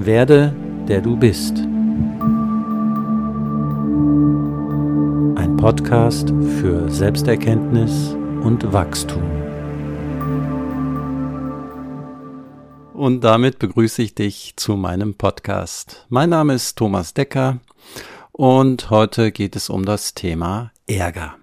Werde, der du bist. Ein Podcast für Selbsterkenntnis und Wachstum. Und damit begrüße ich dich zu meinem Podcast. Mein Name ist Thomas Decker und heute geht es um das Thema Ärger.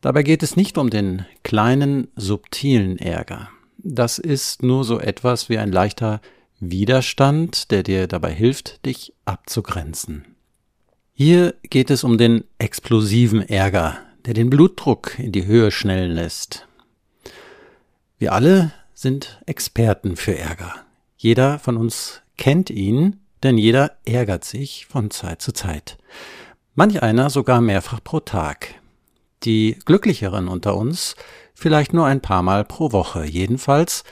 Dabei geht es nicht um den kleinen, subtilen Ärger. Das ist nur so etwas wie ein leichter Widerstand, der dir dabei hilft, dich abzugrenzen. Hier geht es um den explosiven Ärger, der den Blutdruck in die Höhe schnellen lässt. Wir alle sind Experten für Ärger. Jeder von uns kennt ihn, denn jeder ärgert sich von Zeit zu Zeit. Manch einer sogar mehrfach pro Tag die Glücklicheren unter uns vielleicht nur ein paar Mal pro Woche. Jedenfalls,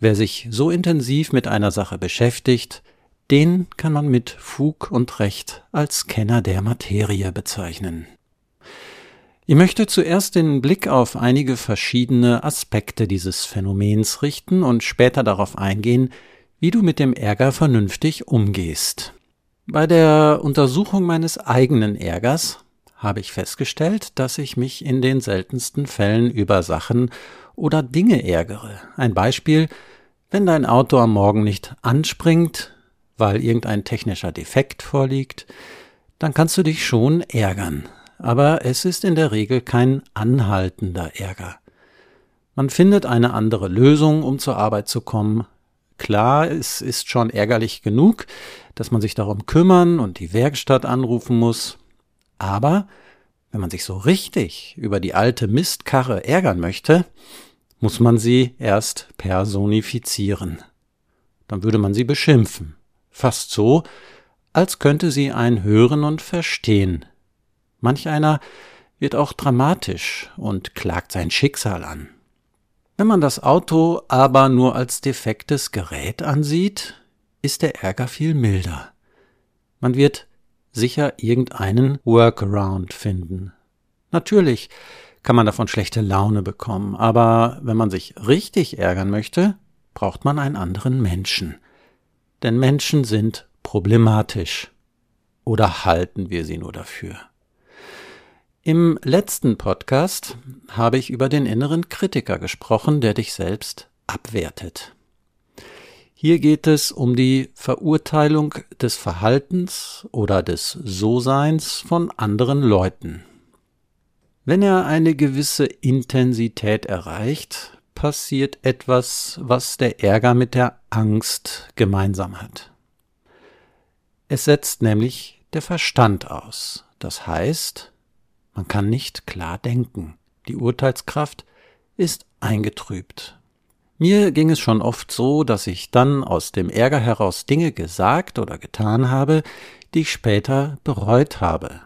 wer sich so intensiv mit einer Sache beschäftigt, den kann man mit Fug und Recht als Kenner der Materie bezeichnen. Ich möchte zuerst den Blick auf einige verschiedene Aspekte dieses Phänomens richten und später darauf eingehen, wie du mit dem Ärger vernünftig umgehst. Bei der Untersuchung meines eigenen Ärgers habe ich festgestellt, dass ich mich in den seltensten Fällen über Sachen oder Dinge ärgere. Ein Beispiel, wenn dein Auto am Morgen nicht anspringt, weil irgendein technischer Defekt vorliegt, dann kannst du dich schon ärgern. Aber es ist in der Regel kein anhaltender Ärger. Man findet eine andere Lösung, um zur Arbeit zu kommen. Klar, es ist schon ärgerlich genug, dass man sich darum kümmern und die Werkstatt anrufen muss, aber wenn man sich so richtig über die alte Mistkarre ärgern möchte, muss man sie erst personifizieren. Dann würde man sie beschimpfen. Fast so, als könnte sie ein hören und verstehen. Manch einer wird auch dramatisch und klagt sein Schicksal an. Wenn man das Auto aber nur als defektes Gerät ansieht, ist der Ärger viel milder. Man wird sicher irgendeinen Workaround finden. Natürlich kann man davon schlechte Laune bekommen, aber wenn man sich richtig ärgern möchte, braucht man einen anderen Menschen. Denn Menschen sind problematisch. Oder halten wir sie nur dafür? Im letzten Podcast habe ich über den inneren Kritiker gesprochen, der dich selbst abwertet. Hier geht es um die Verurteilung des Verhaltens oder des So-Seins von anderen Leuten. Wenn er eine gewisse Intensität erreicht, passiert etwas, was der Ärger mit der Angst gemeinsam hat. Es setzt nämlich der Verstand aus. Das heißt, man kann nicht klar denken. Die Urteilskraft ist eingetrübt. Mir ging es schon oft so, dass ich dann aus dem Ärger heraus Dinge gesagt oder getan habe, die ich später bereut habe.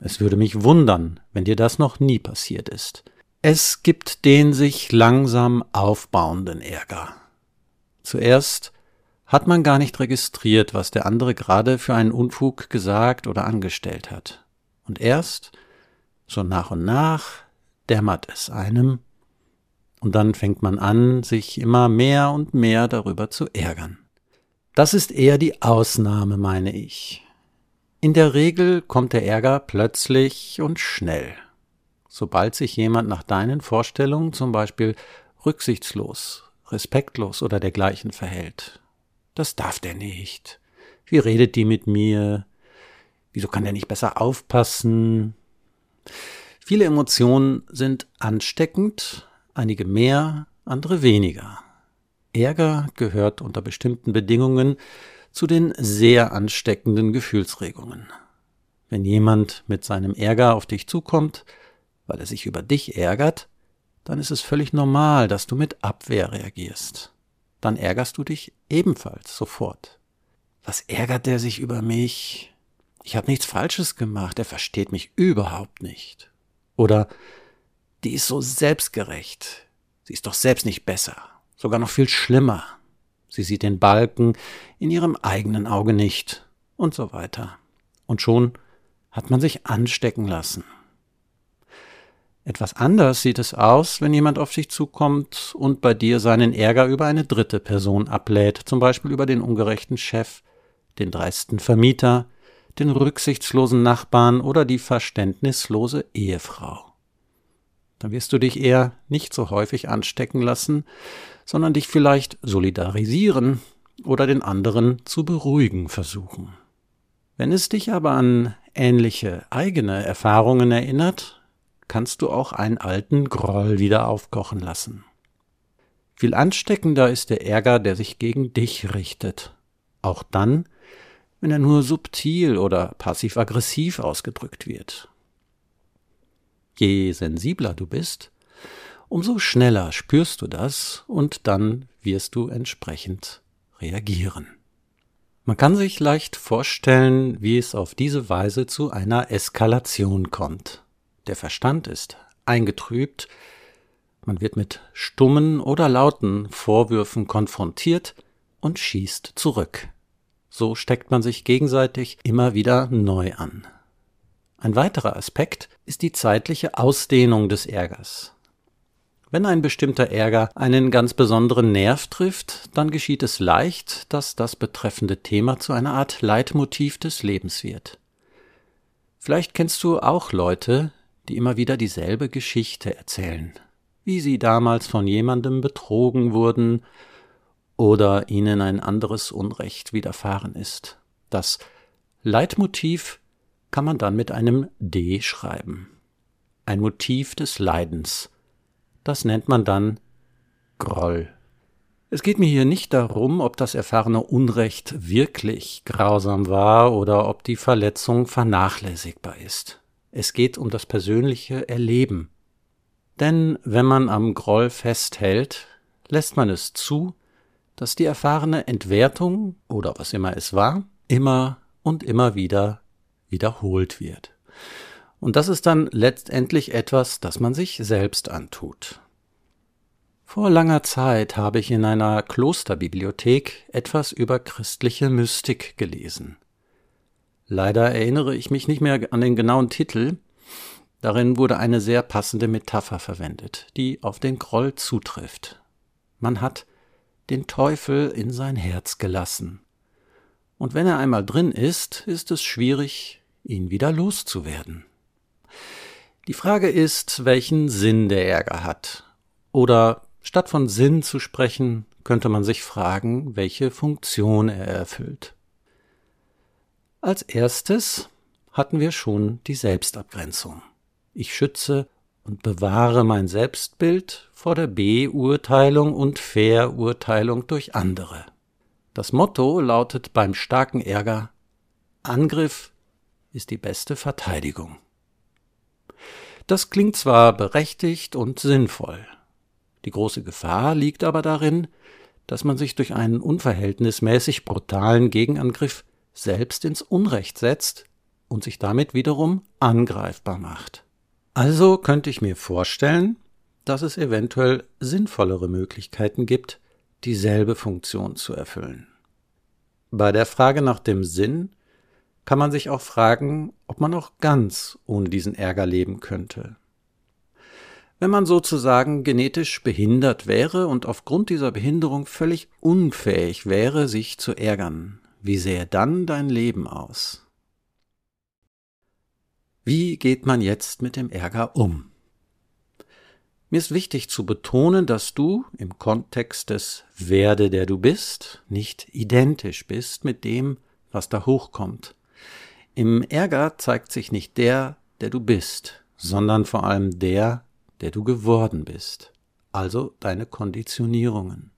Es würde mich wundern, wenn dir das noch nie passiert ist. Es gibt den sich langsam aufbauenden Ärger. Zuerst hat man gar nicht registriert, was der andere gerade für einen Unfug gesagt oder angestellt hat. Und erst, so nach und nach, dämmert es einem, und dann fängt man an, sich immer mehr und mehr darüber zu ärgern. Das ist eher die Ausnahme, meine ich. In der Regel kommt der Ärger plötzlich und schnell. Sobald sich jemand nach deinen Vorstellungen zum Beispiel rücksichtslos, respektlos oder dergleichen verhält. Das darf der nicht. Wie redet die mit mir? Wieso kann der nicht besser aufpassen? Viele Emotionen sind ansteckend einige mehr, andere weniger. Ärger gehört unter bestimmten Bedingungen zu den sehr ansteckenden Gefühlsregungen. Wenn jemand mit seinem Ärger auf dich zukommt, weil er sich über dich ärgert, dann ist es völlig normal, dass du mit Abwehr reagierst. Dann ärgerst du dich ebenfalls sofort. Was ärgert der sich über mich? Ich habe nichts Falsches gemacht, er versteht mich überhaupt nicht. Oder die ist so selbstgerecht. Sie ist doch selbst nicht besser, sogar noch viel schlimmer. Sie sieht den Balken in ihrem eigenen Auge nicht und so weiter. Und schon hat man sich anstecken lassen. Etwas anders sieht es aus, wenn jemand auf dich zukommt und bei dir seinen Ärger über eine dritte Person ablädt, zum Beispiel über den ungerechten Chef, den dreisten Vermieter, den rücksichtslosen Nachbarn oder die verständnislose Ehefrau. Dann wirst du dich eher nicht so häufig anstecken lassen, sondern dich vielleicht solidarisieren oder den anderen zu beruhigen versuchen. Wenn es dich aber an ähnliche eigene Erfahrungen erinnert, kannst du auch einen alten Groll wieder aufkochen lassen. Viel ansteckender ist der Ärger, der sich gegen dich richtet. Auch dann, wenn er nur subtil oder passiv-aggressiv ausgedrückt wird. Je sensibler du bist, umso schneller spürst du das und dann wirst du entsprechend reagieren. Man kann sich leicht vorstellen, wie es auf diese Weise zu einer Eskalation kommt. Der Verstand ist eingetrübt, man wird mit stummen oder lauten Vorwürfen konfrontiert und schießt zurück. So steckt man sich gegenseitig immer wieder neu an. Ein weiterer Aspekt ist die zeitliche Ausdehnung des Ärgers. Wenn ein bestimmter Ärger einen ganz besonderen Nerv trifft, dann geschieht es leicht, dass das betreffende Thema zu einer Art Leitmotiv des Lebens wird. Vielleicht kennst du auch Leute, die immer wieder dieselbe Geschichte erzählen, wie sie damals von jemandem betrogen wurden oder ihnen ein anderes Unrecht widerfahren ist. Das Leitmotiv kann man dann mit einem D schreiben. Ein Motiv des Leidens. Das nennt man dann Groll. Es geht mir hier nicht darum, ob das erfahrene Unrecht wirklich grausam war oder ob die Verletzung vernachlässigbar ist. Es geht um das persönliche Erleben. Denn wenn man am Groll festhält, lässt man es zu, dass die erfahrene Entwertung oder was immer es war, immer und immer wieder wiederholt wird. Und das ist dann letztendlich etwas, das man sich selbst antut. Vor langer Zeit habe ich in einer Klosterbibliothek etwas über christliche Mystik gelesen. Leider erinnere ich mich nicht mehr an den genauen Titel. Darin wurde eine sehr passende Metapher verwendet, die auf den Groll zutrifft. Man hat den Teufel in sein Herz gelassen. Und wenn er einmal drin ist, ist es schwierig, ihn wieder loszuwerden. Die Frage ist, welchen Sinn der Ärger hat. Oder statt von Sinn zu sprechen, könnte man sich fragen, welche Funktion er erfüllt. Als erstes hatten wir schon die Selbstabgrenzung. Ich schütze und bewahre mein Selbstbild vor der Beurteilung und Verurteilung durch andere. Das Motto lautet beim starken Ärger Angriff ist die beste Verteidigung. Das klingt zwar berechtigt und sinnvoll. Die große Gefahr liegt aber darin, dass man sich durch einen unverhältnismäßig brutalen Gegenangriff selbst ins Unrecht setzt und sich damit wiederum angreifbar macht. Also könnte ich mir vorstellen, dass es eventuell sinnvollere Möglichkeiten gibt, dieselbe Funktion zu erfüllen. Bei der Frage nach dem Sinn kann man sich auch fragen, ob man auch ganz ohne diesen Ärger leben könnte. Wenn man sozusagen genetisch behindert wäre und aufgrund dieser Behinderung völlig unfähig wäre, sich zu ärgern, wie sähe dann dein Leben aus? Wie geht man jetzt mit dem Ärger um? Mir ist wichtig zu betonen, dass du im Kontext des Werde, der du bist, nicht identisch bist mit dem, was da hochkommt. Im Ärger zeigt sich nicht der, der du bist, sondern vor allem der, der du geworden bist, also deine Konditionierungen.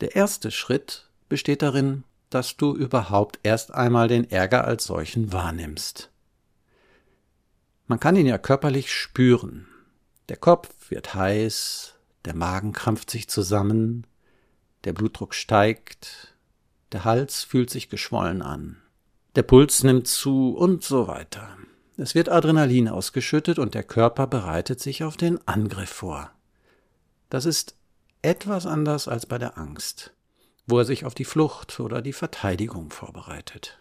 Der erste Schritt besteht darin, dass du überhaupt erst einmal den Ärger als solchen wahrnimmst. Man kann ihn ja körperlich spüren. Der Kopf wird heiß, der Magen krampft sich zusammen, der Blutdruck steigt, der Hals fühlt sich geschwollen an, der Puls nimmt zu und so weiter. Es wird Adrenalin ausgeschüttet und der Körper bereitet sich auf den Angriff vor. Das ist etwas anders als bei der Angst wo er sich auf die Flucht oder die Verteidigung vorbereitet.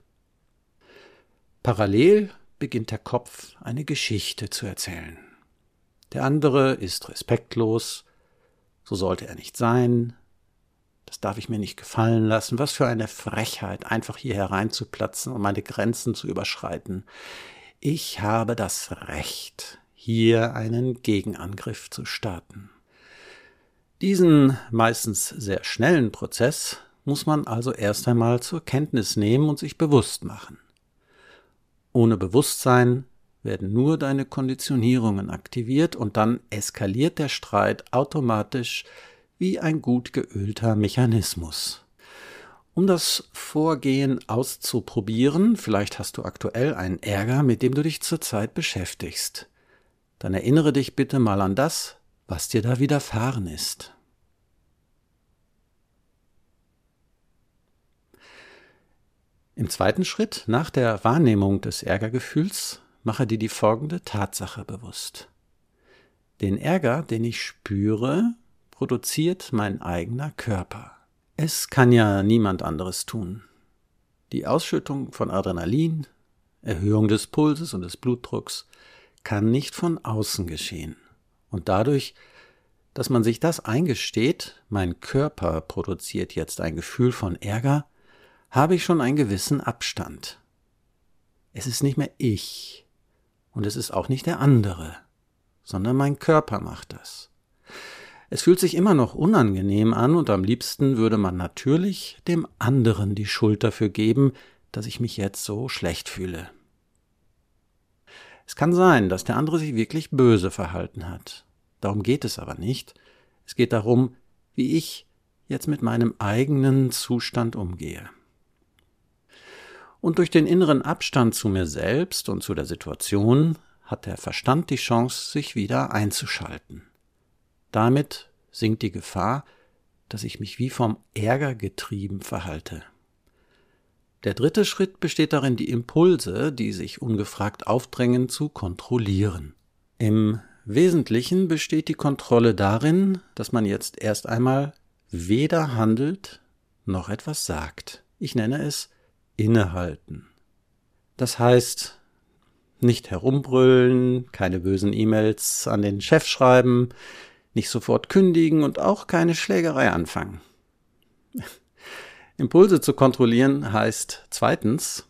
Parallel beginnt der Kopf eine Geschichte zu erzählen. Der andere ist respektlos, so sollte er nicht sein, das darf ich mir nicht gefallen lassen. Was für eine Frechheit, einfach hier hereinzuplatzen und meine Grenzen zu überschreiten. Ich habe das Recht, hier einen Gegenangriff zu starten. Diesen meistens sehr schnellen Prozess muss man also erst einmal zur Kenntnis nehmen und sich bewusst machen. Ohne Bewusstsein werden nur deine Konditionierungen aktiviert und dann eskaliert der Streit automatisch wie ein gut geölter Mechanismus. Um das Vorgehen auszuprobieren, vielleicht hast du aktuell einen Ärger, mit dem du dich zurzeit beschäftigst. Dann erinnere dich bitte mal an das, was dir da widerfahren ist. Im zweiten Schritt, nach der Wahrnehmung des Ärgergefühls, mache dir die folgende Tatsache bewusst. Den Ärger, den ich spüre, produziert mein eigener Körper. Es kann ja niemand anderes tun. Die Ausschüttung von Adrenalin, Erhöhung des Pulses und des Blutdrucks kann nicht von außen geschehen. Und dadurch, dass man sich das eingesteht, mein Körper produziert jetzt ein Gefühl von Ärger, habe ich schon einen gewissen Abstand. Es ist nicht mehr ich und es ist auch nicht der andere, sondern mein Körper macht das. Es fühlt sich immer noch unangenehm an und am liebsten würde man natürlich dem anderen die Schuld dafür geben, dass ich mich jetzt so schlecht fühle. Es kann sein, dass der andere sich wirklich böse verhalten hat. Darum geht es aber nicht. Es geht darum, wie ich jetzt mit meinem eigenen Zustand umgehe. Und durch den inneren Abstand zu mir selbst und zu der Situation hat der Verstand die Chance, sich wieder einzuschalten. Damit sinkt die Gefahr, dass ich mich wie vom Ärger getrieben verhalte. Der dritte Schritt besteht darin, die Impulse, die sich ungefragt aufdrängen, zu kontrollieren. Im Wesentlichen besteht die Kontrolle darin, dass man jetzt erst einmal weder handelt noch etwas sagt. Ich nenne es innehalten. Das heißt, nicht herumbrüllen, keine bösen E-Mails an den Chef schreiben, nicht sofort kündigen und auch keine Schlägerei anfangen. Impulse zu kontrollieren heißt zweitens,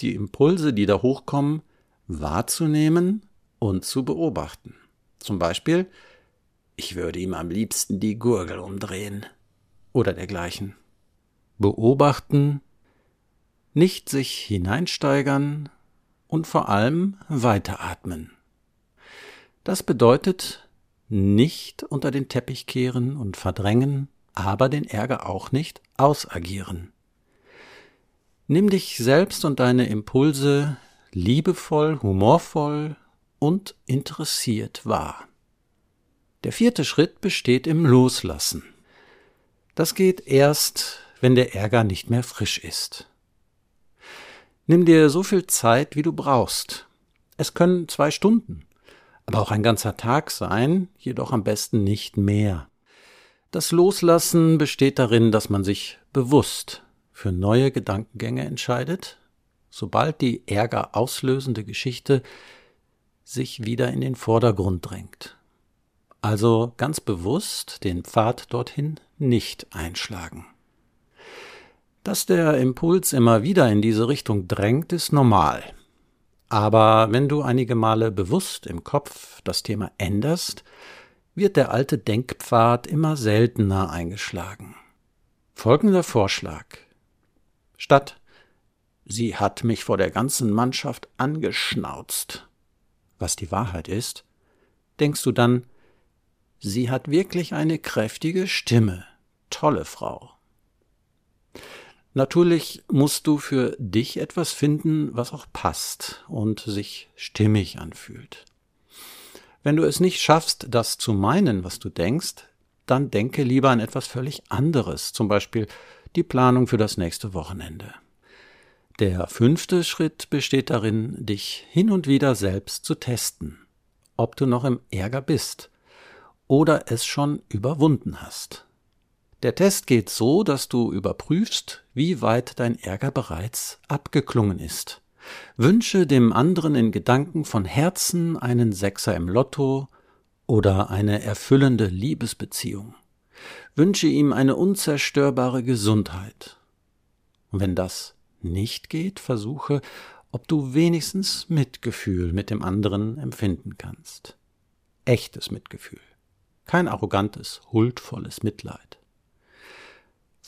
die Impulse, die da hochkommen, wahrzunehmen und zu beobachten. Zum Beispiel, ich würde ihm am liebsten die Gurgel umdrehen oder dergleichen. Beobachten, nicht sich hineinsteigern und vor allem weiteratmen. Das bedeutet, nicht unter den Teppich kehren und verdrängen, aber den Ärger auch nicht ausagieren. Nimm dich selbst und deine Impulse liebevoll, humorvoll und interessiert wahr. Der vierte Schritt besteht im Loslassen. Das geht erst, wenn der Ärger nicht mehr frisch ist. Nimm dir so viel Zeit, wie du brauchst. Es können zwei Stunden, aber auch ein ganzer Tag sein, jedoch am besten nicht mehr. Das Loslassen besteht darin, dass man sich bewusst für neue Gedankengänge entscheidet, sobald die Ärger auslösende Geschichte sich wieder in den Vordergrund drängt. Also ganz bewusst den Pfad dorthin nicht einschlagen. Dass der Impuls immer wieder in diese Richtung drängt, ist normal. Aber wenn du einige Male bewusst im Kopf das Thema änderst, wird der alte Denkpfad immer seltener eingeschlagen. Folgender Vorschlag. Statt Sie hat mich vor der ganzen Mannschaft angeschnauzt, was die Wahrheit ist, denkst du dann, sie hat wirklich eine kräftige Stimme, tolle Frau. Natürlich musst du für dich etwas finden, was auch passt und sich stimmig anfühlt. Wenn du es nicht schaffst, das zu meinen, was du denkst, dann denke lieber an etwas völlig anderes, zum Beispiel die Planung für das nächste Wochenende. Der fünfte Schritt besteht darin, dich hin und wieder selbst zu testen, ob du noch im Ärger bist oder es schon überwunden hast. Der Test geht so, dass du überprüfst, wie weit dein Ärger bereits abgeklungen ist. Wünsche dem anderen in Gedanken von Herzen einen Sechser im Lotto oder eine erfüllende Liebesbeziehung. Wünsche ihm eine unzerstörbare Gesundheit. Und wenn das nicht geht, versuche, ob du wenigstens Mitgefühl mit dem anderen empfinden kannst. Echtes Mitgefühl. Kein arrogantes, huldvolles Mitleid.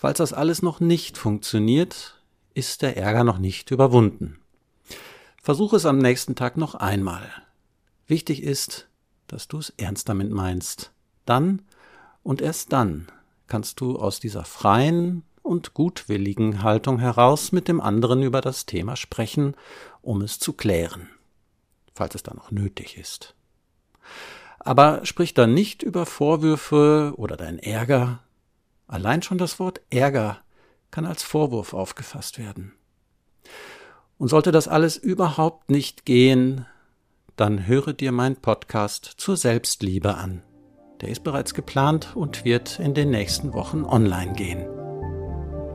Falls das alles noch nicht funktioniert, ist der Ärger noch nicht überwunden. Versuche es am nächsten Tag noch einmal. Wichtig ist, dass du es ernst damit meinst. Dann und erst dann kannst du aus dieser freien und gutwilligen Haltung heraus mit dem anderen über das Thema sprechen, um es zu klären, falls es dann noch nötig ist. Aber sprich dann nicht über Vorwürfe oder dein Ärger. Allein schon das Wort Ärger kann als Vorwurf aufgefasst werden. Und sollte das alles überhaupt nicht gehen, dann höre dir mein Podcast zur Selbstliebe an. Der ist bereits geplant und wird in den nächsten Wochen online gehen.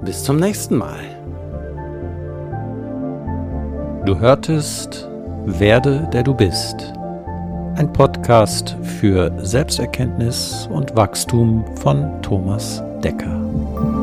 Bis zum nächsten Mal. Du hörtest Werde, der du bist. Ein Podcast für Selbsterkenntnis und Wachstum von Thomas Decker.